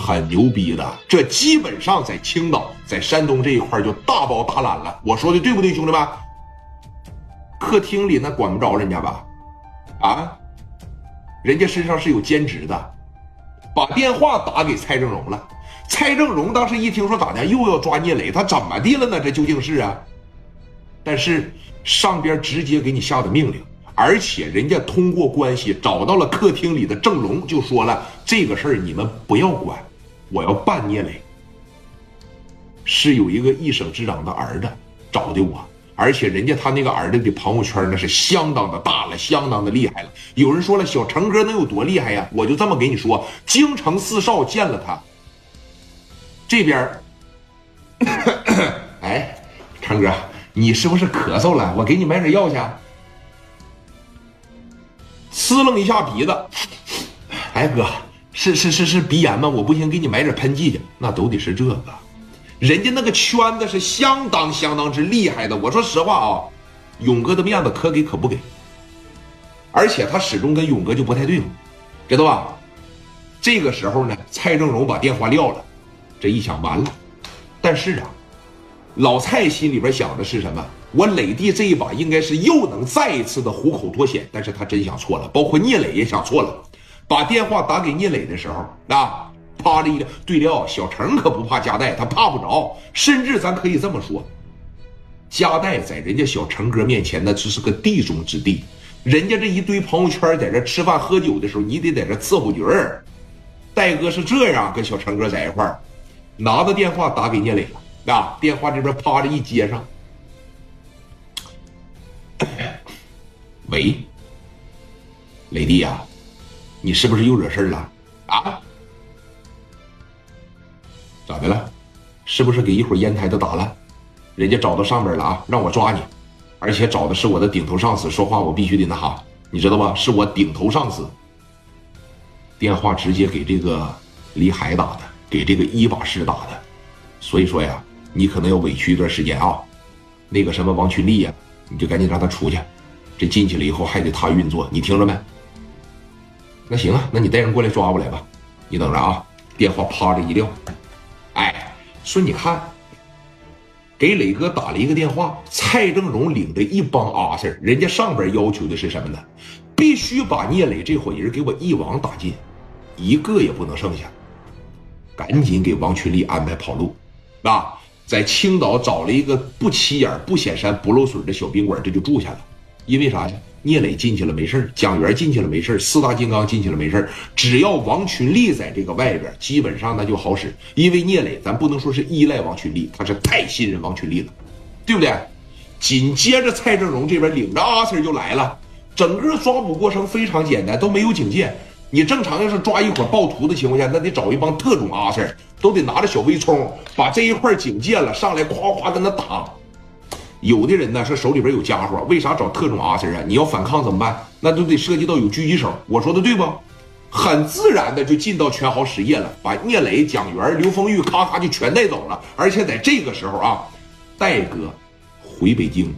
很牛逼的，这基本上在青岛、在山东这一块就大包大揽了。我说的对不对，兄弟们？客厅里那管不着人家吧？啊，人家身上是有兼职的，把电话打给蔡正荣了。蔡正荣当时一听说咋的，又要抓聂磊，他怎么的了呢？这究竟是啊？但是上边直接给你下的命令。而且人家通过关系找到了客厅里的郑龙，就说了这个事儿你们不要管，我要办聂磊。是有一个一省之长的儿子找的我，而且人家他那个儿子的朋友圈那是相当的大了，相当的厉害了。有人说了，小成哥能有多厉害呀？我就这么给你说，京城四少见了他，这边儿，哎，成哥，你是不是咳嗽了？我给你买点药去。呲楞一下鼻子，哎哥，是是是是鼻炎吗？我不行，给你买点喷剂去。那都得是这个，人家那个圈子是相当相当之厉害的。我说实话啊，勇哥的面子可给可不给，而且他始终跟勇哥就不太对付，知道吧？这个时候呢，蔡正荣把电话撂了，这一想完了，但是啊，老蔡心里边想的是什么？我磊弟这一把应该是又能再一次的虎口脱险，但是他真想错了，包括聂磊也想错了。把电话打给聂磊的时候，啊，啪的一个对料，小程可不怕加代，他怕不着。甚至咱可以这么说，加代在人家小程哥面前，那只是个地中之地。人家这一堆朋友圈在这吃饭喝酒的时候，你得在这伺候局儿。戴哥是这样跟小程哥在一块儿，拿着电话打给聂磊了，啊，电话这边啪的一接上。喂，雷弟呀，你是不是又惹事了啊？咋的了？是不是给一会儿烟台的打了？人家找到上边了啊，让我抓你，而且找的是我的顶头上司，说话我必须得那哈，你知道吧？是我顶头上司。电话直接给这个李海打的，给这个一把师打的，所以说呀，你可能要委屈一段时间啊。那个什么王群力呀。你就赶紧让他出去，这进去了以后还得他运作，你听着没？那行啊，那你带人过来抓我来吧，你等着啊！电话啪的一撂，哎，说你看，给磊哥打了一个电话，蔡正荣领着一帮阿 Sir，人家上边要求的是什么呢？必须把聂磊这伙人给我一网打尽，一个也不能剩下，赶紧给王群力安排跑路，啊！在青岛找了一个不起眼、不显山、不漏水的小宾馆，这就住下了。因为啥呀？聂磊进去了没事蒋元进去了没事四大金刚进去了没事只要王群力在这个外边，基本上那就好使。因为聂磊，咱不能说是依赖王群力，他是太信任王群力了，对不对？紧接着，蔡正荣这边领着阿 Sir 就来了，整个抓捕过程非常简单，都没有警戒。你正常要是抓一伙暴徒的情况下，那得找一帮特种阿 Sir，都得拿着小微冲，把这一块警戒了，上来夸夸跟他打。有的人呢说手里边有家伙，为啥找特种阿 Sir 啊？你要反抗怎么办？那都得涉及到有狙击手。我说的对不？很自然的就进到全豪实业了，把聂磊、蒋元、刘丰玉咔咔就全带走了。而且在这个时候啊，戴哥回北京。